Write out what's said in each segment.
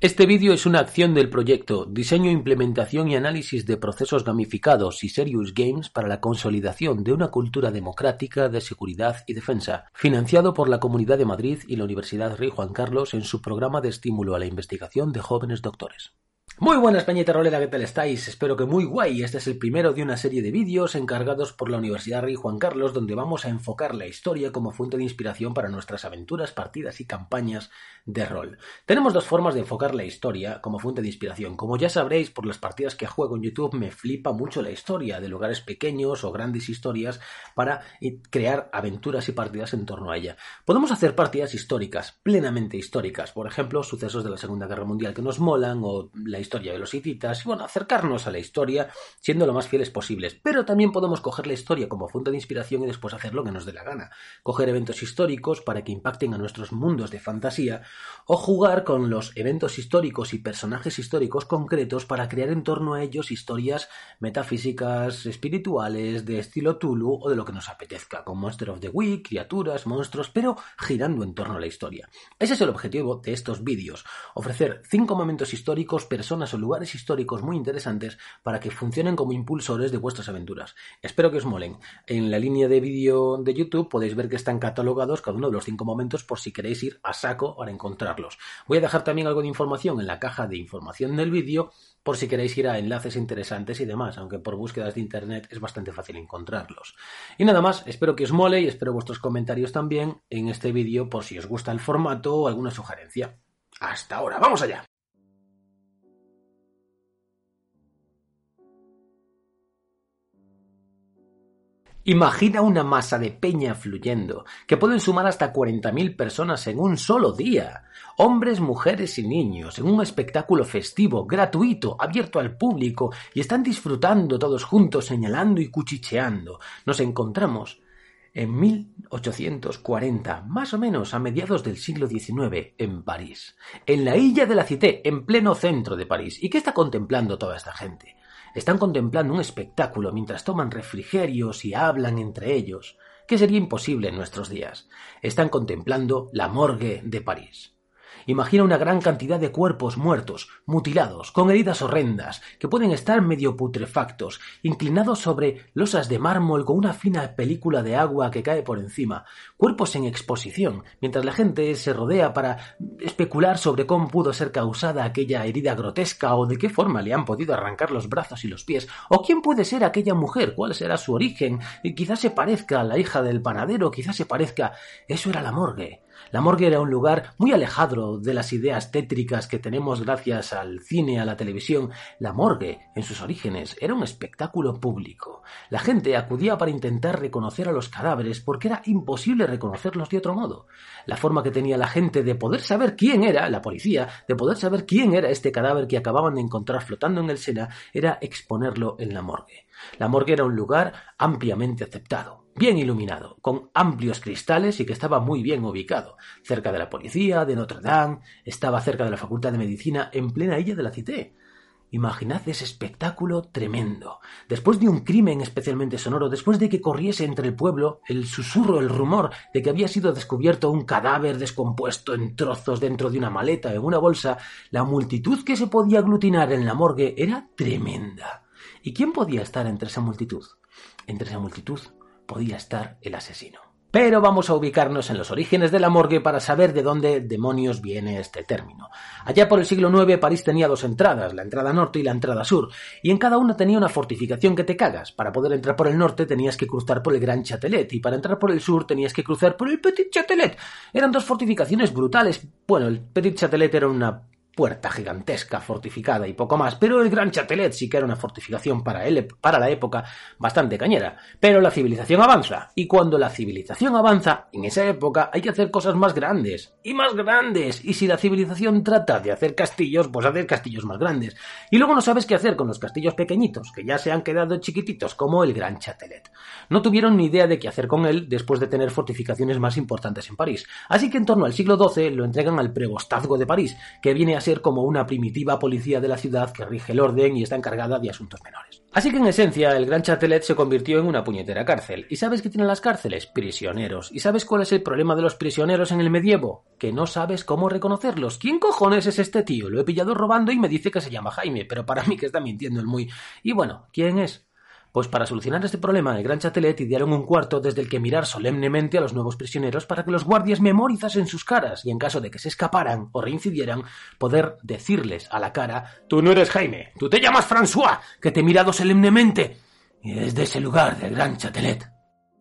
Este vídeo es una acción del proyecto Diseño, Implementación y Análisis de Procesos Gamificados y Serious Games para la consolidación de una cultura democrática de seguridad y defensa, financiado por la Comunidad de Madrid y la Universidad Rey Juan Carlos en su programa de estímulo a la investigación de jóvenes doctores. Muy buenas Peñita Rolera, ¿qué tal estáis? Espero que muy guay. Este es el primero de una serie de vídeos encargados por la Universidad Rey Juan Carlos donde vamos a enfocar la historia como fuente de inspiración para nuestras aventuras, partidas y campañas de rol. Tenemos dos formas de enfocar la historia como fuente de inspiración. Como ya sabréis por las partidas que juego en YouTube me flipa mucho la historia de lugares pequeños o grandes historias para crear aventuras y partidas en torno a ella. Podemos hacer partidas históricas, plenamente históricas, por ejemplo, sucesos de la Segunda Guerra Mundial que nos molan o la historia los hititas, y bueno, acercarnos a la historia siendo lo más fieles posibles. Pero también podemos coger la historia como fuente de inspiración y después hacer lo que nos dé la gana. Coger eventos históricos para que impacten a nuestros mundos de fantasía, o jugar con los eventos históricos y personajes históricos concretos para crear en torno a ellos historias metafísicas, espirituales, de estilo Tulu o de lo que nos apetezca, con Monster of the Week, criaturas, monstruos, pero girando en torno a la historia. Ese es el objetivo de estos vídeos, ofrecer cinco momentos históricos, personas o lugares históricos muy interesantes para que funcionen como impulsores de vuestras aventuras. Espero que os molen. En la línea de vídeo de YouTube podéis ver que están catalogados cada uno de los cinco momentos por si queréis ir a saco para encontrarlos. Voy a dejar también algo de información en la caja de información del vídeo por si queréis ir a enlaces interesantes y demás, aunque por búsquedas de internet es bastante fácil encontrarlos. Y nada más, espero que os mole y espero vuestros comentarios también en este vídeo por si os gusta el formato o alguna sugerencia. Hasta ahora, vamos allá. Imagina una masa de peña fluyendo, que pueden sumar hasta 40.000 personas en un solo día. Hombres, mujeres y niños, en un espectáculo festivo, gratuito, abierto al público, y están disfrutando todos juntos, señalando y cuchicheando. Nos encontramos en 1840, más o menos a mediados del siglo XIX, en París, en la Isla de la Cité, en pleno centro de París. ¿Y qué está contemplando toda esta gente? Están contemplando un espectáculo mientras toman refrigerios y hablan entre ellos, que sería imposible en nuestros días. Están contemplando la morgue de París. Imagina una gran cantidad de cuerpos muertos, mutilados, con heridas horrendas, que pueden estar medio putrefactos, inclinados sobre losas de mármol con una fina película de agua que cae por encima, cuerpos en exposición, mientras la gente se rodea para especular sobre cómo pudo ser causada aquella herida grotesca o de qué forma le han podido arrancar los brazos y los pies, o quién puede ser aquella mujer, cuál será su origen, quizás se parezca a la hija del panadero, quizás se parezca... Eso era la morgue. La morgue era un lugar muy alejado de las ideas tétricas que tenemos gracias al cine, a la televisión. La morgue, en sus orígenes, era un espectáculo público. La gente acudía para intentar reconocer a los cadáveres porque era imposible reconocerlos de otro modo. La forma que tenía la gente de poder saber quién era, la policía, de poder saber quién era este cadáver que acababan de encontrar flotando en el Sena, era exponerlo en la morgue. La morgue era un lugar ampliamente aceptado bien iluminado, con amplios cristales y que estaba muy bien ubicado, cerca de la policía, de Notre Dame, estaba cerca de la Facultad de Medicina, en plena isla de la Cité. Imaginad ese espectáculo tremendo. Después de un crimen especialmente sonoro, después de que corriese entre el pueblo el susurro, el rumor de que había sido descubierto un cadáver descompuesto en trozos dentro de una maleta, en una bolsa, la multitud que se podía aglutinar en la morgue era tremenda. ¿Y quién podía estar entre esa multitud? Entre esa multitud podía estar el asesino. Pero vamos a ubicarnos en los orígenes de la morgue para saber de dónde demonios viene este término. Allá por el siglo IX París tenía dos entradas, la entrada norte y la entrada sur, y en cada una tenía una fortificación que te cagas. Para poder entrar por el norte tenías que cruzar por el Gran Châtelet y para entrar por el sur tenías que cruzar por el Petit Châtelet. Eran dos fortificaciones brutales. Bueno, el Petit Châtelet era una puerta gigantesca, fortificada y poco más, pero el Gran Châtelet sí que era una fortificación para, él, para la época bastante cañera. Pero la civilización avanza, y cuando la civilización avanza, en esa época hay que hacer cosas más grandes, y más grandes, y si la civilización trata de hacer castillos, pues hacer castillos más grandes. Y luego no sabes qué hacer con los castillos pequeñitos, que ya se han quedado chiquititos, como el Gran Châtelet. No tuvieron ni idea de qué hacer con él después de tener fortificaciones más importantes en París, así que en torno al siglo XII lo entregan al prebostazgo de París, que viene a como una primitiva policía de la ciudad que rige el orden y está encargada de asuntos menores. Así que en esencia el Gran Châtelet se convirtió en una puñetera cárcel. ¿Y sabes qué tienen las cárceles? Prisioneros. ¿Y sabes cuál es el problema de los prisioneros en el medievo? Que no sabes cómo reconocerlos. ¿Quién cojones es este tío? Lo he pillado robando y me dice que se llama Jaime, pero para mí que está mintiendo el muy... Y bueno, ¿quién es? Pues para solucionar este problema, el Gran Châtelet idearon un cuarto desde el que mirar solemnemente a los nuevos prisioneros para que los guardias memorizasen sus caras y en caso de que se escaparan o reincidieran, poder decirles a la cara: Tú no eres Jaime, tú te llamas François, que te he mirado solemnemente. Y es de ese lugar, del Gran Châtelet.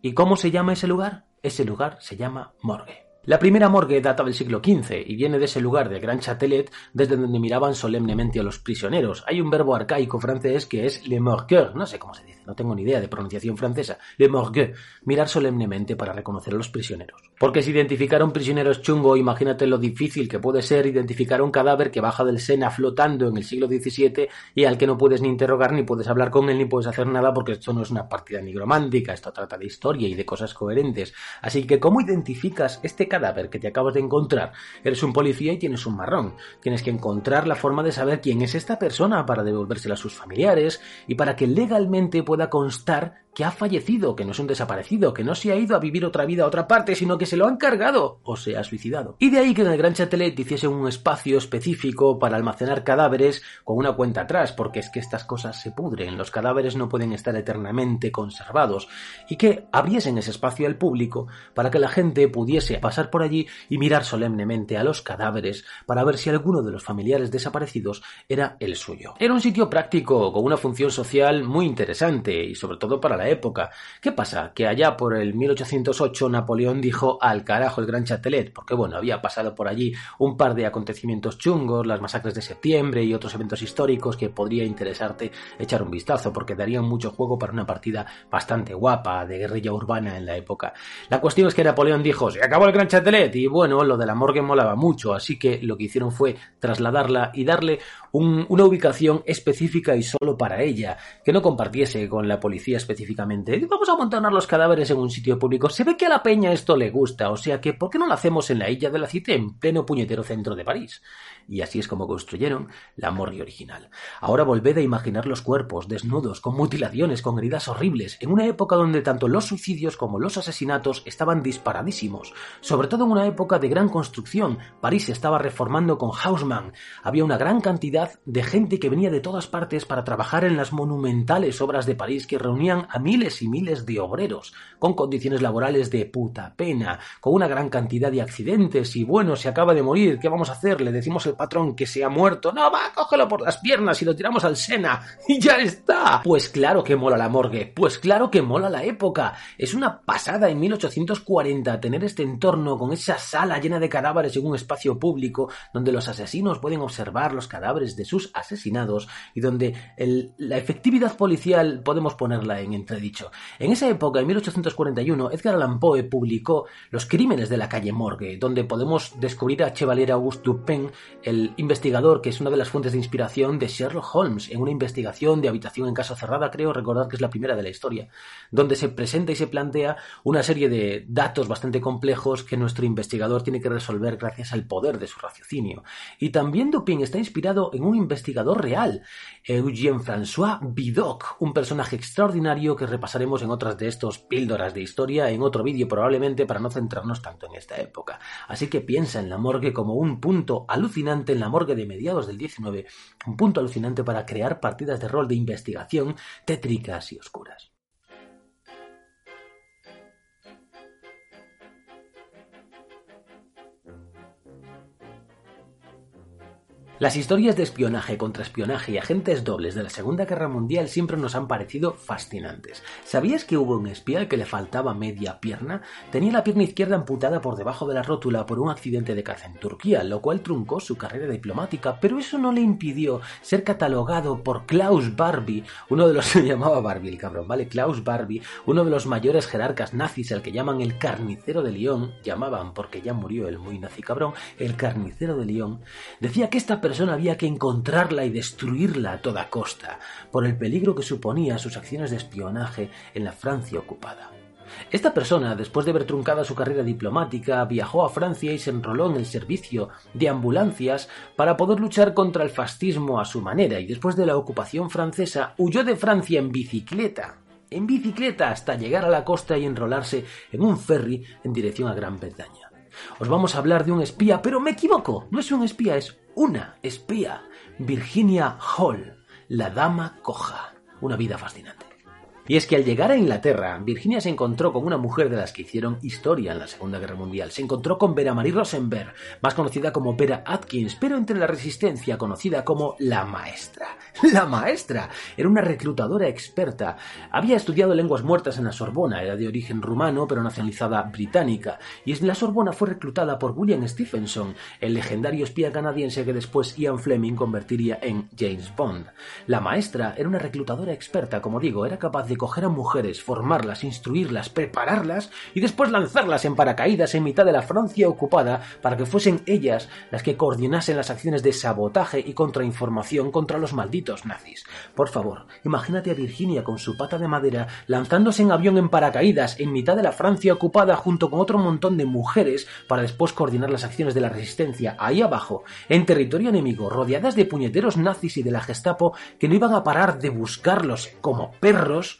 ¿Y cómo se llama ese lugar? Ese lugar se llama Morgue. La primera morgue data del siglo XV y viene de ese lugar de Gran Châtelet desde donde miraban solemnemente a los prisioneros. Hay un verbo arcaico francés que es le morgueur, no sé cómo se dice, no tengo ni idea de pronunciación francesa, le morgue, mirar solemnemente para reconocer a los prisioneros. Porque si identificar a un chungo, imagínate lo difícil que puede ser identificar a un cadáver que baja del Sena flotando en el siglo XVII y al que no puedes ni interrogar, ni puedes hablar con él, ni puedes hacer nada porque esto no es una partida nigromántica, esto trata de historia y de cosas coherentes. Así que, ¿cómo identificas este cadáver que te acabas de encontrar? Eres un policía y tienes un marrón. Tienes que encontrar la forma de saber quién es esta persona para devolvérsela a sus familiares y para que legalmente pueda constar que ha fallecido, que no es un desaparecido, que no se ha ido a vivir otra vida a otra parte, sino que se lo han cargado o se ha suicidado. Y de ahí que en el Gran Châtelet hiciese un espacio específico para almacenar cadáveres con una cuenta atrás, porque es que estas cosas se pudren, los cadáveres no pueden estar eternamente conservados, y que abriesen ese espacio al público para que la gente pudiese pasar por allí y mirar solemnemente a los cadáveres para ver si alguno de los familiares desaparecidos era el suyo. Era un sitio práctico con una función social muy interesante y sobre todo para la época. ¿Qué pasa? Que allá por el 1808 Napoleón dijo al carajo el Gran Châtelet, porque bueno, había pasado por allí un par de acontecimientos chungos, las masacres de septiembre y otros eventos históricos que podría interesarte echar un vistazo, porque darían mucho juego para una partida bastante guapa de guerrilla urbana en la época. La cuestión es que Napoleón dijo, se acabó el Gran Châtelet, y bueno, lo de la morgue molaba mucho, así que lo que hicieron fue trasladarla y darle una ubicación específica y solo para ella, que no compartiese con la policía Vamos a montarnos los cadáveres en un sitio público. Se ve que a la peña esto le gusta, o sea que ¿por qué no lo hacemos en la Isla de la Cité, en pleno puñetero centro de París? Y así es como construyeron la morgue original. Ahora volved a imaginar los cuerpos, desnudos, con mutilaciones, con heridas horribles, en una época donde tanto los suicidios como los asesinatos estaban disparadísimos, sobre todo en una época de gran construcción. París se estaba reformando con Haussmann. Había una gran cantidad de gente que venía de todas partes para trabajar en las monumentales obras de París que reunían a miles y miles de obreros, con condiciones laborales de puta pena, con una gran cantidad de accidentes y bueno, se acaba de morir, ¿qué vamos a hacer? Le decimos al patrón que se ha muerto, no, va, cógelo por las piernas y lo tiramos al Sena y ya está. Pues claro que mola la morgue, pues claro que mola la época. Es una pasada en 1840 tener este entorno con esa sala llena de cadáveres en un espacio público donde los asesinos pueden observar los cadáveres de sus asesinados y donde la efectividad policial podemos ponerla en entredicho. En esa época, en 1841, Edgar Allan Poe publicó Los crímenes de la calle Morgue, donde podemos descubrir a Chevalier Auguste Dupin, el investigador que es una de las fuentes de inspiración de Sherlock Holmes en una investigación de habitación en casa cerrada, creo recordar que es la primera de la historia, donde se presenta y se plantea una serie de datos bastante complejos que nuestro investigador tiene que resolver gracias al poder de su raciocinio. Y también Dupin está inspirado en un investigador real, Eugène François Vidocq, un personaje extraordinario que repasaremos en otras de estos píldoras de historia en otro vídeo probablemente para no centrarnos tanto en esta época. Así que piensa en la morgue como un punto alucinante en la morgue de mediados del 19, un punto alucinante para crear partidas de rol de investigación tétricas y oscuras. Las historias de espionaje, contraespionaje y agentes dobles de la Segunda Guerra Mundial siempre nos han parecido fascinantes. ¿Sabías que hubo un espía al que le faltaba media pierna? Tenía la pierna izquierda amputada por debajo de la rótula por un accidente de caza en Turquía, lo cual truncó su carrera diplomática, pero eso no le impidió ser catalogado por Klaus Barbie, uno de los se llamaba Barbie el cabrón, ¿vale? Klaus Barbie, uno de los mayores jerarcas nazis al que llaman el carnicero de León, llamaban porque ya murió el muy nazi cabrón, el carnicero de León, decía que esta persona había que encontrarla y destruirla a toda costa, por el peligro que suponía sus acciones de espionaje en la Francia ocupada. Esta persona, después de haber truncado su carrera diplomática, viajó a Francia y se enroló en el servicio de ambulancias para poder luchar contra el fascismo a su manera y después de la ocupación francesa huyó de Francia en bicicleta, en bicicleta hasta llegar a la costa y enrolarse en un ferry en dirección a Gran Bretaña. Os vamos a hablar de un espía, pero me equivoco, no es un espía, es una espía, Virginia Hall, la dama coja, una vida fascinante. Y es que al llegar a Inglaterra, Virginia se encontró con una mujer de las que hicieron historia en la Segunda Guerra Mundial. Se encontró con Vera Marie Rosenberg, más conocida como Vera Atkins, pero entre la resistencia conocida como la maestra. La maestra era una reclutadora experta. Había estudiado lenguas muertas en la Sorbona, era de origen rumano pero nacionalizada británica, y en la Sorbona fue reclutada por William Stephenson, el legendario espía canadiense que después Ian Fleming convertiría en James Bond. La maestra era una reclutadora experta, como digo, era capaz de coger a mujeres, formarlas, instruirlas, prepararlas y después lanzarlas en paracaídas en mitad de la Francia ocupada para que fuesen ellas las que coordinasen las acciones de sabotaje y contrainformación contra los malditos nazis. Por favor, imagínate a Virginia con su pata de madera lanzándose en avión en paracaídas en mitad de la Francia ocupada junto con otro montón de mujeres para después coordinar las acciones de la resistencia ahí abajo, en territorio enemigo, rodeadas de puñeteros nazis y de la Gestapo que no iban a parar de buscarlos como perros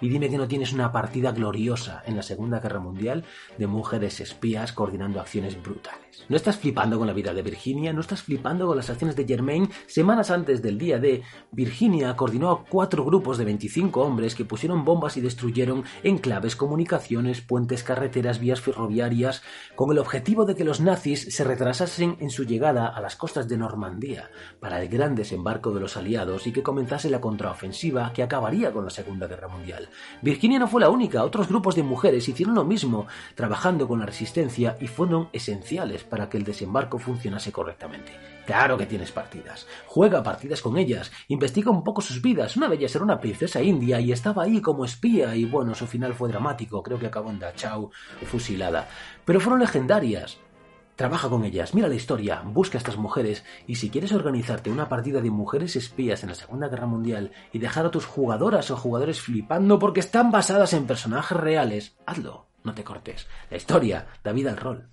y dime que no tienes una partida gloriosa en la Segunda Guerra Mundial de mujeres espías coordinando acciones brutales. ¿No estás flipando con la vida de Virginia? ¿No estás flipando con las acciones de Germain? Semanas antes del día de Virginia coordinó a cuatro grupos de 25 hombres que pusieron bombas y destruyeron enclaves, comunicaciones, puentes, carreteras, vías ferroviarias, con el objetivo de que los nazis se retrasasen en su llegada a las costas de Normandía para el gran desembarco de los aliados y que comenzase la contraofensiva que acabaría con la Segunda Guerra Mundial. Virginia no fue la única, otros grupos de mujeres hicieron lo mismo, trabajando con la resistencia y fueron esenciales para que el desembarco funcionase correctamente. Claro que tienes partidas. Juega partidas con ellas, investiga un poco sus vidas. Una de ellas era una princesa india y estaba ahí como espía y bueno, su final fue dramático, creo que acabó en Dachau fusilada. Pero fueron legendarias. Trabaja con ellas, mira la historia, busca a estas mujeres y si quieres organizarte una partida de mujeres espías en la Segunda Guerra Mundial y dejar a tus jugadoras o jugadores flipando porque están basadas en personajes reales, hazlo, no te cortes. La historia da vida al rol.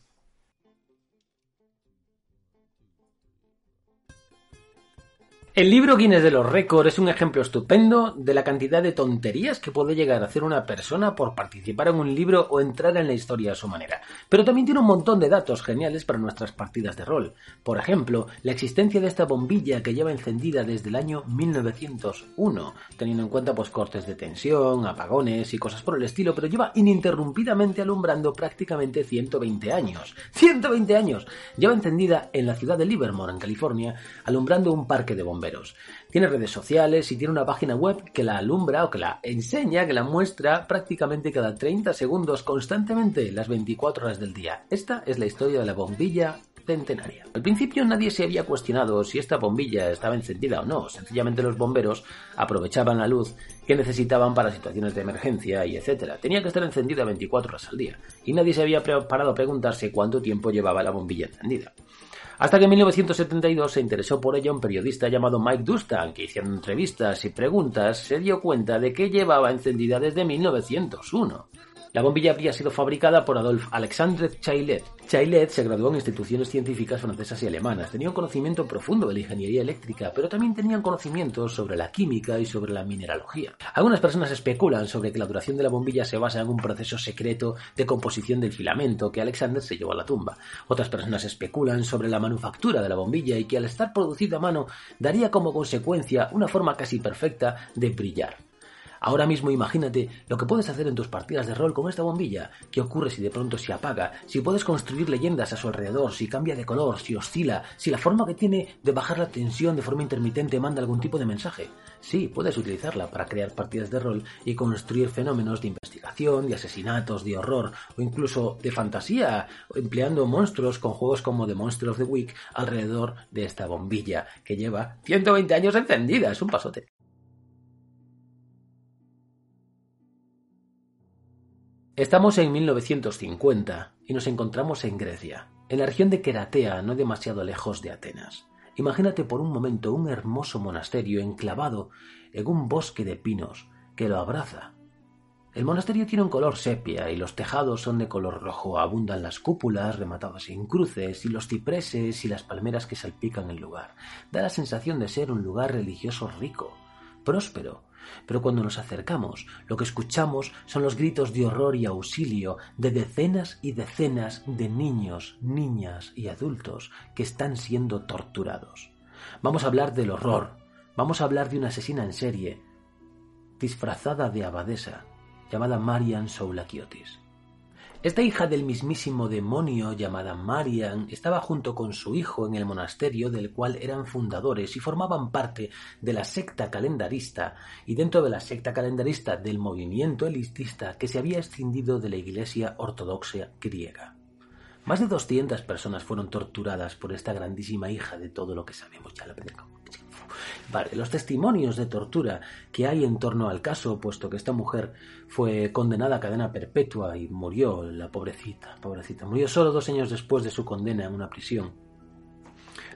El libro Guinness de los récords es un ejemplo estupendo de la cantidad de tonterías que puede llegar a hacer una persona por participar en un libro o entrar en la historia a su manera. Pero también tiene un montón de datos geniales para nuestras partidas de rol. Por ejemplo, la existencia de esta bombilla que lleva encendida desde el año 1901, teniendo en cuenta pues cortes de tensión, apagones y cosas por el estilo, pero lleva ininterrumpidamente alumbrando prácticamente 120 años. ¡120 años! Lleva encendida en la ciudad de Livermore, en California, alumbrando un parque de bomberos tiene redes sociales y tiene una página web que la alumbra o que la enseña, que la muestra prácticamente cada 30 segundos constantemente las 24 horas del día. Esta es la historia de la bombilla centenaria. Al principio nadie se había cuestionado si esta bombilla estaba encendida o no, sencillamente los bomberos aprovechaban la luz que necesitaban para situaciones de emergencia y etcétera. Tenía que estar encendida 24 horas al día y nadie se había parado a preguntarse cuánto tiempo llevaba la bombilla encendida. Hasta que en 1972 se interesó por ella un periodista llamado Mike Dustan, que haciendo entrevistas y preguntas se dio cuenta de que llevaba encendida desde 1901. La bombilla habría sido fabricada por Adolphe Alexandre Chaillet. Chaillet se graduó en instituciones científicas francesas y alemanas. Tenía un conocimiento profundo de la ingeniería eléctrica, pero también tenían conocimientos sobre la química y sobre la mineralogía. Algunas personas especulan sobre que la duración de la bombilla se basa en un proceso secreto de composición del filamento que Alexander se llevó a la tumba. Otras personas especulan sobre la manufactura de la bombilla y que al estar producida a mano daría como consecuencia una forma casi perfecta de brillar. Ahora mismo imagínate lo que puedes hacer en tus partidas de rol con esta bombilla. ¿Qué ocurre si de pronto se apaga? Si puedes construir leyendas a su alrededor, si cambia de color, si oscila, si la forma que tiene de bajar la tensión de forma intermitente manda algún tipo de mensaje. Sí, puedes utilizarla para crear partidas de rol y construir fenómenos de investigación, de asesinatos, de horror o incluso de fantasía, empleando monstruos con juegos como The Monster of the Week alrededor de esta bombilla que lleva 120 años encendida. Es un pasote. Estamos en 1950 y nos encontramos en Grecia, en la región de Keratea, no demasiado lejos de Atenas. Imagínate por un momento un hermoso monasterio enclavado en un bosque de pinos que lo abraza. El monasterio tiene un color sepia y los tejados son de color rojo. Abundan las cúpulas rematadas en cruces y los cipreses y las palmeras que salpican el lugar. Da la sensación de ser un lugar religioso rico, próspero. Pero cuando nos acercamos, lo que escuchamos son los gritos de horror y auxilio de decenas y decenas de niños, niñas y adultos que están siendo torturados. Vamos a hablar del horror. Vamos a hablar de una asesina en serie, disfrazada de abadesa, llamada Marian Soulakiotis. Esta hija del mismísimo demonio llamada Marian estaba junto con su hijo en el monasterio del cual eran fundadores y formaban parte de la secta calendarista y dentro de la secta calendarista del movimiento elitista que se había extendido de la iglesia ortodoxa griega. Más de 200 personas fueron torturadas por esta grandísima hija de todo lo que sabemos, ya lo Vale, los testimonios de tortura que hay en torno al caso, puesto que esta mujer fue condenada a cadena perpetua y murió, la pobrecita, pobrecita, murió solo dos años después de su condena en una prisión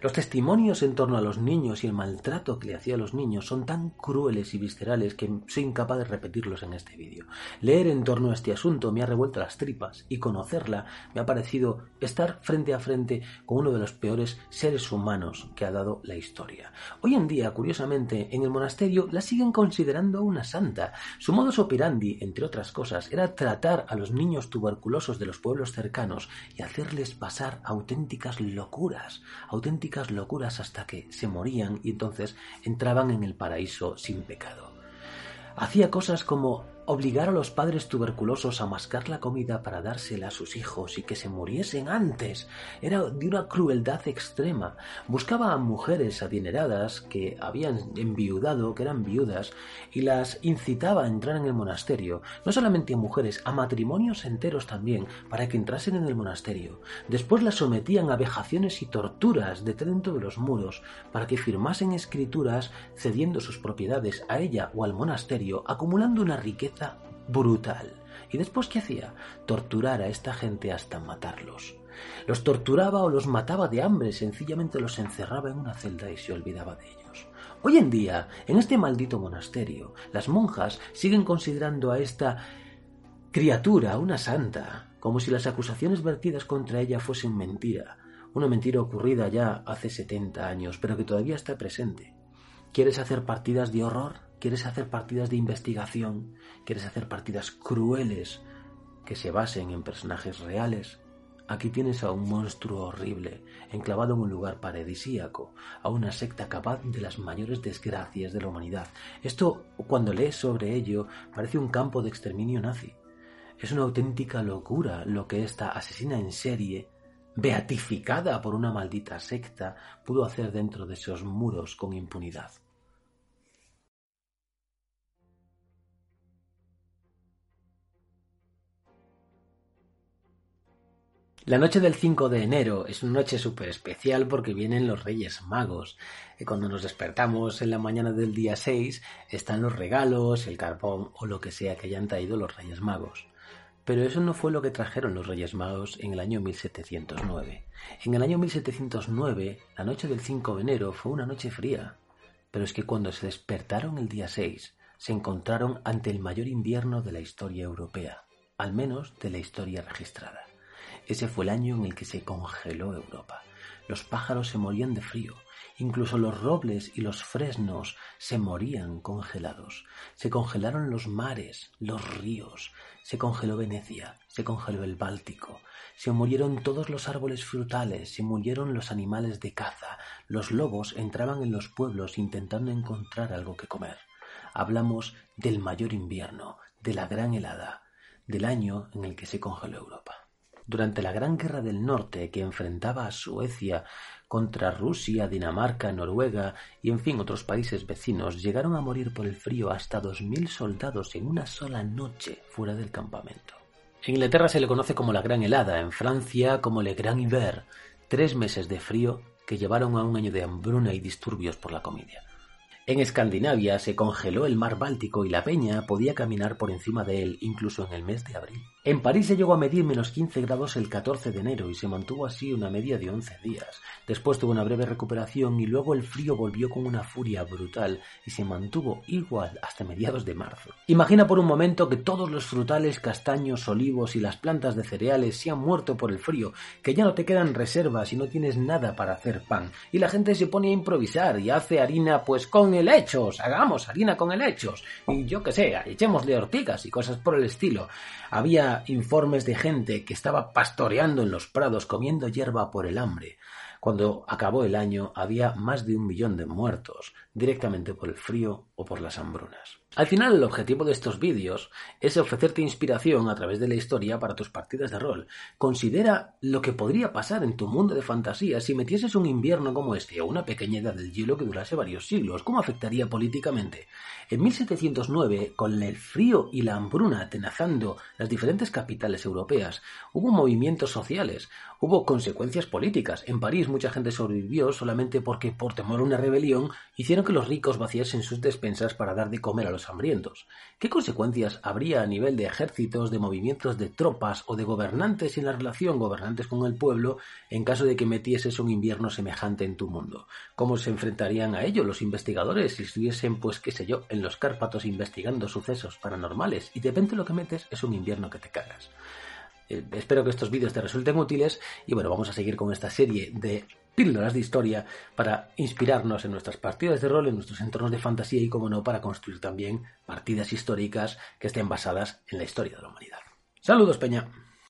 los testimonios en torno a los niños y el maltrato que le hacía a los niños son tan crueles y viscerales que soy incapaz de repetirlos en este vídeo. Leer en torno a este asunto me ha revuelto las tripas y conocerla me ha parecido estar frente a frente con uno de los peores seres humanos que ha dado la historia. Hoy en día, curiosamente, en el monasterio la siguen considerando una santa. Su modus operandi, entre otras cosas, era tratar a los niños tuberculosos de los pueblos cercanos y hacerles pasar auténticas locuras, auténticas locuras hasta que se morían y entonces entraban en el paraíso sin pecado. Hacía cosas como obligar a los padres tuberculosos a mascar la comida para dársela a sus hijos y que se muriesen antes. Era de una crueldad extrema. Buscaba a mujeres adineradas que habían enviudado, que eran viudas, y las incitaba a entrar en el monasterio. No solamente a mujeres, a matrimonios enteros también, para que entrasen en el monasterio. Después las sometían a vejaciones y torturas de dentro de los muros, para que firmasen escrituras cediendo sus propiedades a ella o al monasterio, acumulando una riqueza brutal. ¿Y después qué hacía? Torturar a esta gente hasta matarlos. Los torturaba o los mataba de hambre, sencillamente los encerraba en una celda y se olvidaba de ellos. Hoy en día, en este maldito monasterio, las monjas siguen considerando a esta criatura una santa, como si las acusaciones vertidas contra ella fuesen mentira, una mentira ocurrida ya hace 70 años, pero que todavía está presente. ¿Quieres hacer partidas de horror? ¿Quieres hacer partidas de investigación? ¿Quieres hacer partidas crueles que se basen en personajes reales? Aquí tienes a un monstruo horrible, enclavado en un lugar paradisíaco, a una secta capaz de las mayores desgracias de la humanidad. Esto, cuando lees sobre ello, parece un campo de exterminio nazi. Es una auténtica locura lo que esta asesina en serie, beatificada por una maldita secta, pudo hacer dentro de esos muros con impunidad. La noche del 5 de enero es una noche súper especial porque vienen los Reyes Magos. Y cuando nos despertamos en la mañana del día 6 están los regalos, el carbón o lo que sea que hayan traído los Reyes Magos. Pero eso no fue lo que trajeron los Reyes Magos en el año 1709. En el año 1709, la noche del 5 de enero fue una noche fría. Pero es que cuando se despertaron el día 6, se encontraron ante el mayor invierno de la historia europea, al menos de la historia registrada. Ese fue el año en el que se congeló Europa. Los pájaros se morían de frío, incluso los robles y los fresnos se morían congelados. Se congelaron los mares, los ríos, se congeló Venecia, se congeló el Báltico, se murieron todos los árboles frutales, se murieron los animales de caza, los lobos entraban en los pueblos intentando encontrar algo que comer. Hablamos del mayor invierno, de la gran helada, del año en el que se congeló Europa durante la Gran Guerra del Norte que enfrentaba a Suecia contra Rusia, Dinamarca, Noruega y en fin otros países vecinos, llegaron a morir por el frío hasta dos mil soldados en una sola noche fuera del campamento. En Inglaterra se le conoce como la Gran Helada, en Francia como le Grand Hiver, tres meses de frío que llevaron a un año de hambruna y disturbios por la comida. En Escandinavia se congeló el mar Báltico y la peña podía caminar por encima de él incluso en el mes de abril. En París se llegó a medir menos 15 grados el 14 de enero y se mantuvo así una media de 11 días. Después tuvo una breve recuperación y luego el frío volvió con una furia brutal y se mantuvo igual hasta mediados de marzo. Imagina por un momento que todos los frutales, castaños, olivos y las plantas de cereales se han muerto por el frío, que ya no te quedan reservas y no tienes nada para hacer pan. Y la gente se pone a improvisar y hace harina pues con helechos, hagamos harina con helechos, y yo que sé, echémosle ortigas y cosas por el estilo. Había informes de gente que estaba pastoreando en los prados comiendo hierba por el hambre. Cuando acabó el año había más de un millón de muertos, directamente por el frío por las hambrunas. Al final el objetivo de estos vídeos es ofrecerte inspiración a través de la historia para tus partidas de rol. Considera lo que podría pasar en tu mundo de fantasía si metieses un invierno como este o una pequeña edad del hielo que durase varios siglos. ¿Cómo afectaría políticamente? En 1709, con el frío y la hambruna atenazando las diferentes capitales europeas, hubo movimientos sociales, hubo consecuencias políticas. En París mucha gente sobrevivió solamente porque por temor a una rebelión hicieron que los ricos vaciasen sus para dar de comer a los hambrientos. ¿Qué consecuencias habría a nivel de ejércitos, de movimientos de tropas o de gobernantes en la relación gobernantes con el pueblo en caso de que metieses un invierno semejante en tu mundo? ¿Cómo se enfrentarían a ello los investigadores si estuviesen, pues qué sé yo, en los Cárpatos investigando sucesos paranormales y de repente lo que metes es un invierno que te cagas? Eh, espero que estos vídeos te resulten útiles y bueno, vamos a seguir con esta serie de píldoras de historia para inspirarnos en nuestras partidas de rol, en nuestros entornos de fantasía y, como no, para construir también partidas históricas que estén basadas en la historia de la humanidad. Saludos, Peña.